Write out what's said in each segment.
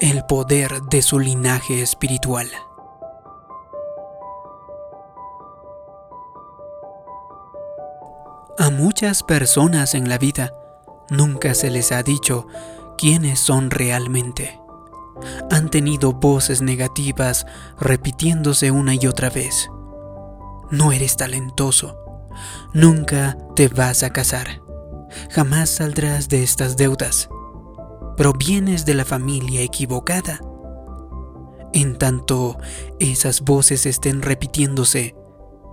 el poder de su linaje espiritual. A muchas personas en la vida nunca se les ha dicho quiénes son realmente. Han tenido voces negativas repitiéndose una y otra vez. No eres talentoso. Nunca te vas a casar. Jamás saldrás de estas deudas. Provienes de la familia equivocada. En tanto esas voces estén repitiéndose,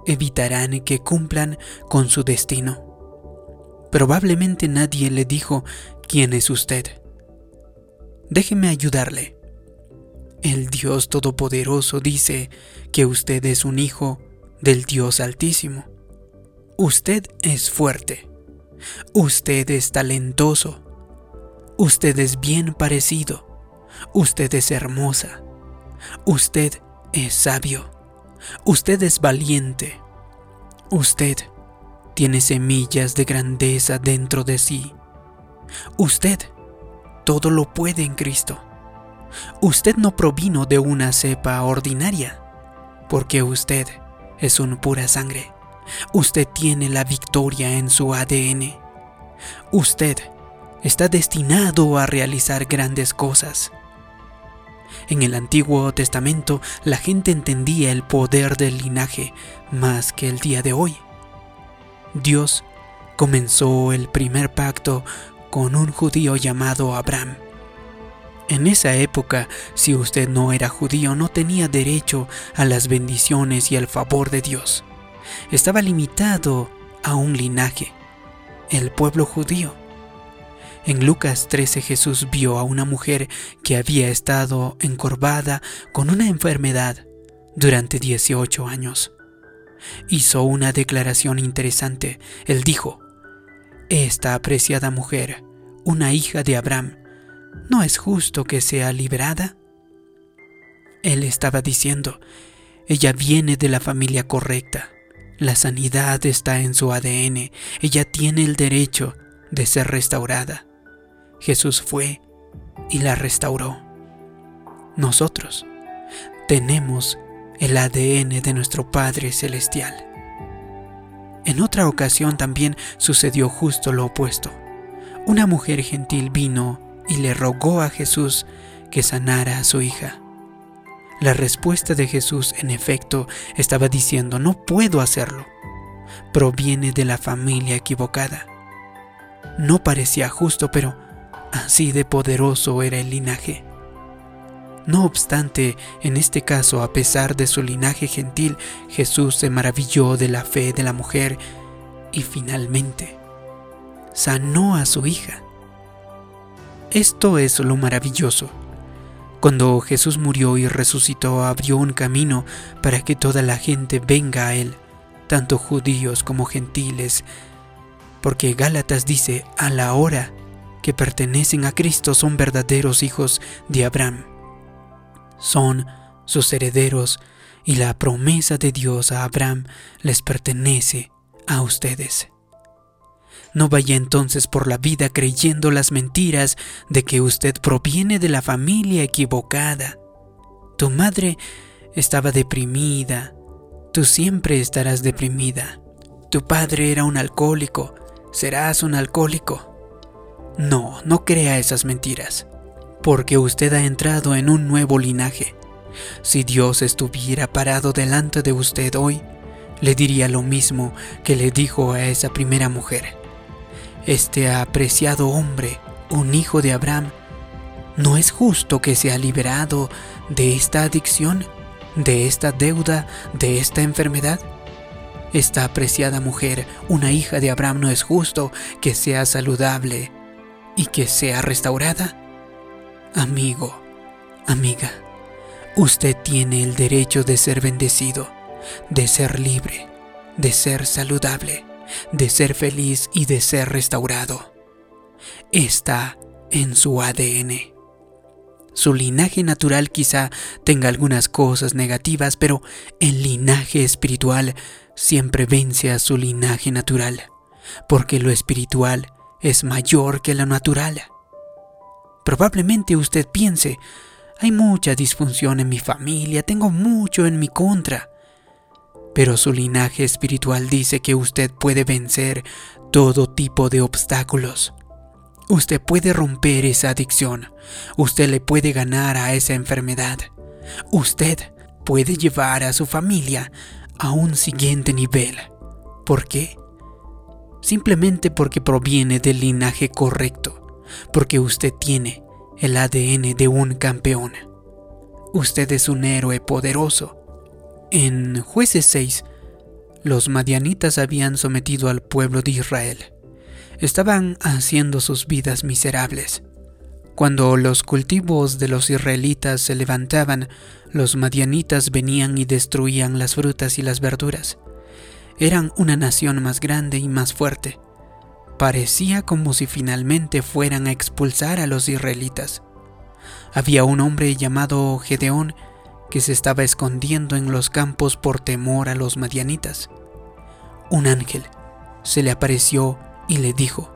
evitarán que cumplan con su destino. Probablemente nadie le dijo quién es usted. Déjeme ayudarle. El Dios Todopoderoso dice que usted es un hijo del Dios Altísimo. Usted es fuerte. Usted es talentoso. Usted es bien parecido. Usted es hermosa. Usted es sabio. Usted es valiente. Usted tiene semillas de grandeza dentro de sí. Usted todo lo puede en Cristo. Usted no provino de una cepa ordinaria, porque usted es un pura sangre. Usted tiene la victoria en su ADN. Usted está destinado a realizar grandes cosas. En el Antiguo Testamento la gente entendía el poder del linaje más que el día de hoy. Dios comenzó el primer pacto con un judío llamado Abraham. En esa época, si usted no era judío, no tenía derecho a las bendiciones y al favor de Dios. Estaba limitado a un linaje, el pueblo judío. En Lucas 13 Jesús vio a una mujer que había estado encorvada con una enfermedad durante 18 años. Hizo una declaración interesante. Él dijo, Esta apreciada mujer, una hija de Abraham, ¿no es justo que sea liberada? Él estaba diciendo, ella viene de la familia correcta. La sanidad está en su ADN. Ella tiene el derecho de ser restaurada. Jesús fue y la restauró. Nosotros tenemos el ADN de nuestro Padre Celestial. En otra ocasión también sucedió justo lo opuesto. Una mujer gentil vino y le rogó a Jesús que sanara a su hija. La respuesta de Jesús, en efecto, estaba diciendo, no puedo hacerlo. Proviene de la familia equivocada. No parecía justo, pero así de poderoso era el linaje. No obstante, en este caso, a pesar de su linaje gentil, Jesús se maravilló de la fe de la mujer y finalmente sanó a su hija. Esto es lo maravilloso. Cuando Jesús murió y resucitó, abrió un camino para que toda la gente venga a Él, tanto judíos como gentiles, porque Gálatas dice, a la hora que pertenecen a Cristo son verdaderos hijos de Abraham. Son sus herederos y la promesa de Dios a Abraham les pertenece a ustedes. No vaya entonces por la vida creyendo las mentiras de que usted proviene de la familia equivocada. Tu madre estaba deprimida. Tú siempre estarás deprimida. Tu padre era un alcohólico. Serás un alcohólico. No, no crea esas mentiras, porque usted ha entrado en un nuevo linaje. Si Dios estuviera parado delante de usted hoy, le diría lo mismo que le dijo a esa primera mujer. Este apreciado hombre, un hijo de Abraham, ¿no es justo que sea liberado de esta adicción, de esta deuda, de esta enfermedad? Esta apreciada mujer, una hija de Abraham, ¿no es justo que sea saludable y que sea restaurada? Amigo, amiga, usted tiene el derecho de ser bendecido, de ser libre, de ser saludable de ser feliz y de ser restaurado. Está en su ADN. Su linaje natural quizá tenga algunas cosas negativas, pero el linaje espiritual siempre vence a su linaje natural, porque lo espiritual es mayor que lo natural. Probablemente usted piense, Hay mucha disfunción en mi familia, tengo mucho en mi contra. Pero su linaje espiritual dice que usted puede vencer todo tipo de obstáculos. Usted puede romper esa adicción. Usted le puede ganar a esa enfermedad. Usted puede llevar a su familia a un siguiente nivel. ¿Por qué? Simplemente porque proviene del linaje correcto, porque usted tiene el ADN de un campeón. Usted es un héroe poderoso. En jueces 6, los madianitas habían sometido al pueblo de Israel. Estaban haciendo sus vidas miserables. Cuando los cultivos de los israelitas se levantaban, los madianitas venían y destruían las frutas y las verduras. Eran una nación más grande y más fuerte. Parecía como si finalmente fueran a expulsar a los israelitas. Había un hombre llamado Gedeón que se estaba escondiendo en los campos por temor a los madianitas. Un ángel se le apareció y le dijo,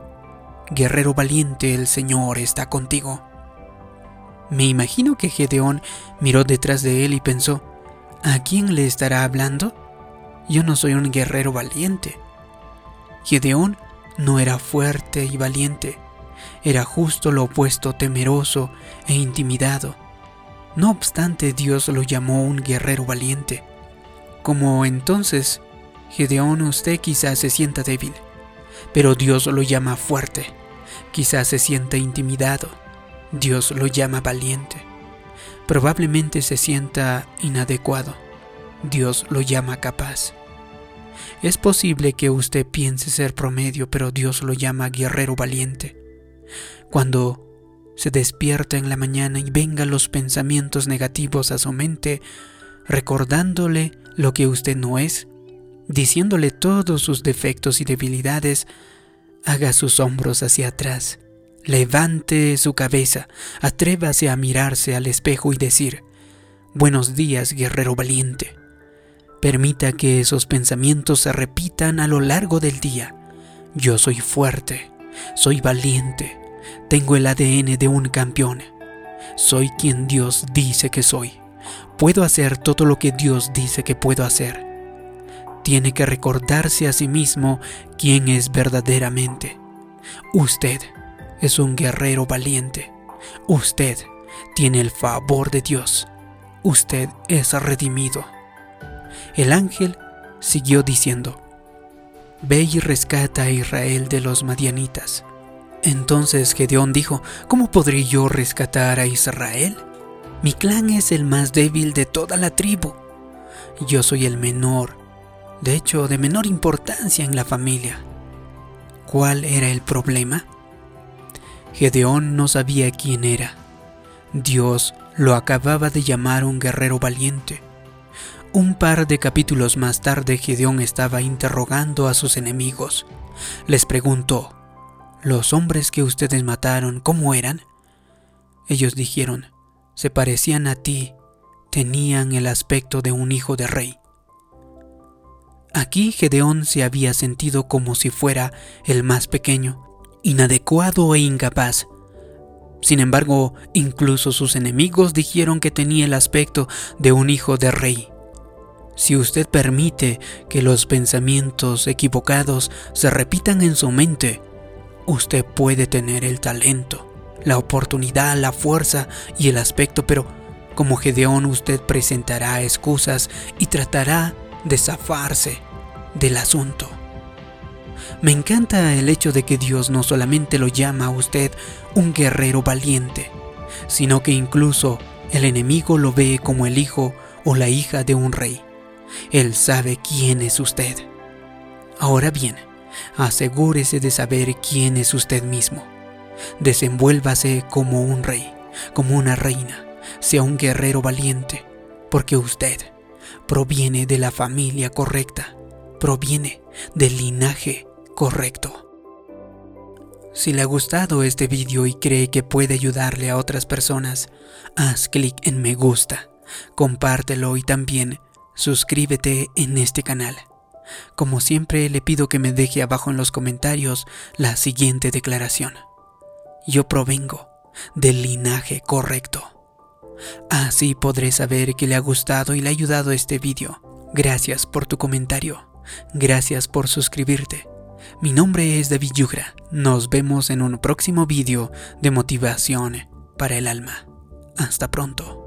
Guerrero valiente, el Señor está contigo. Me imagino que Gedeón miró detrás de él y pensó, ¿a quién le estará hablando? Yo no soy un guerrero valiente. Gedeón no era fuerte y valiente, era justo lo opuesto, temeroso e intimidado. No obstante, Dios lo llamó un guerrero valiente. Como entonces, Gedeón usted quizás se sienta débil, pero Dios lo llama fuerte. Quizás se sienta intimidado, Dios lo llama valiente. Probablemente se sienta inadecuado, Dios lo llama capaz. Es posible que usted piense ser promedio, pero Dios lo llama guerrero valiente. Cuando se despierta en la mañana y vengan los pensamientos negativos a su mente, recordándole lo que usted no es, diciéndole todos sus defectos y debilidades, haga sus hombros hacia atrás, levante su cabeza, atrévase a mirarse al espejo y decir, Buenos días, guerrero valiente. Permita que esos pensamientos se repitan a lo largo del día. Yo soy fuerte, soy valiente, tengo el ADN de un campeón. Soy quien Dios dice que soy. Puedo hacer todo lo que Dios dice que puedo hacer. Tiene que recordarse a sí mismo quién es verdaderamente. Usted es un guerrero valiente. Usted tiene el favor de Dios. Usted es redimido. El ángel siguió diciendo, Ve y rescata a Israel de los madianitas. Entonces Gedeón dijo, ¿cómo podré yo rescatar a Israel? Mi clan es el más débil de toda la tribu. Yo soy el menor, de hecho de menor importancia en la familia. ¿Cuál era el problema? Gedeón no sabía quién era. Dios lo acababa de llamar un guerrero valiente. Un par de capítulos más tarde Gedeón estaba interrogando a sus enemigos. Les preguntó, ¿Los hombres que ustedes mataron, cómo eran? Ellos dijeron, se parecían a ti, tenían el aspecto de un hijo de rey. Aquí Gedeón se había sentido como si fuera el más pequeño, inadecuado e incapaz. Sin embargo, incluso sus enemigos dijeron que tenía el aspecto de un hijo de rey. Si usted permite que los pensamientos equivocados se repitan en su mente, usted puede tener el talento, la oportunidad, la fuerza y el aspecto, pero como Gedeón usted presentará excusas y tratará de zafarse del asunto. Me encanta el hecho de que Dios no solamente lo llama a usted un guerrero valiente, sino que incluso el enemigo lo ve como el hijo o la hija de un rey. Él sabe quién es usted. Ahora bien, asegúrese de saber quién es usted mismo. Desenvuélvase como un rey, como una reina, sea un guerrero valiente, porque usted proviene de la familia correcta, proviene del linaje correcto. Si le ha gustado este vídeo y cree que puede ayudarle a otras personas, haz clic en me gusta, compártelo y también suscríbete en este canal. Como siempre le pido que me deje abajo en los comentarios la siguiente declaración. Yo provengo del linaje correcto. Así podré saber que le ha gustado y le ha ayudado este vídeo. Gracias por tu comentario. Gracias por suscribirte. Mi nombre es David Yugra. Nos vemos en un próximo vídeo de motivación para el alma. Hasta pronto.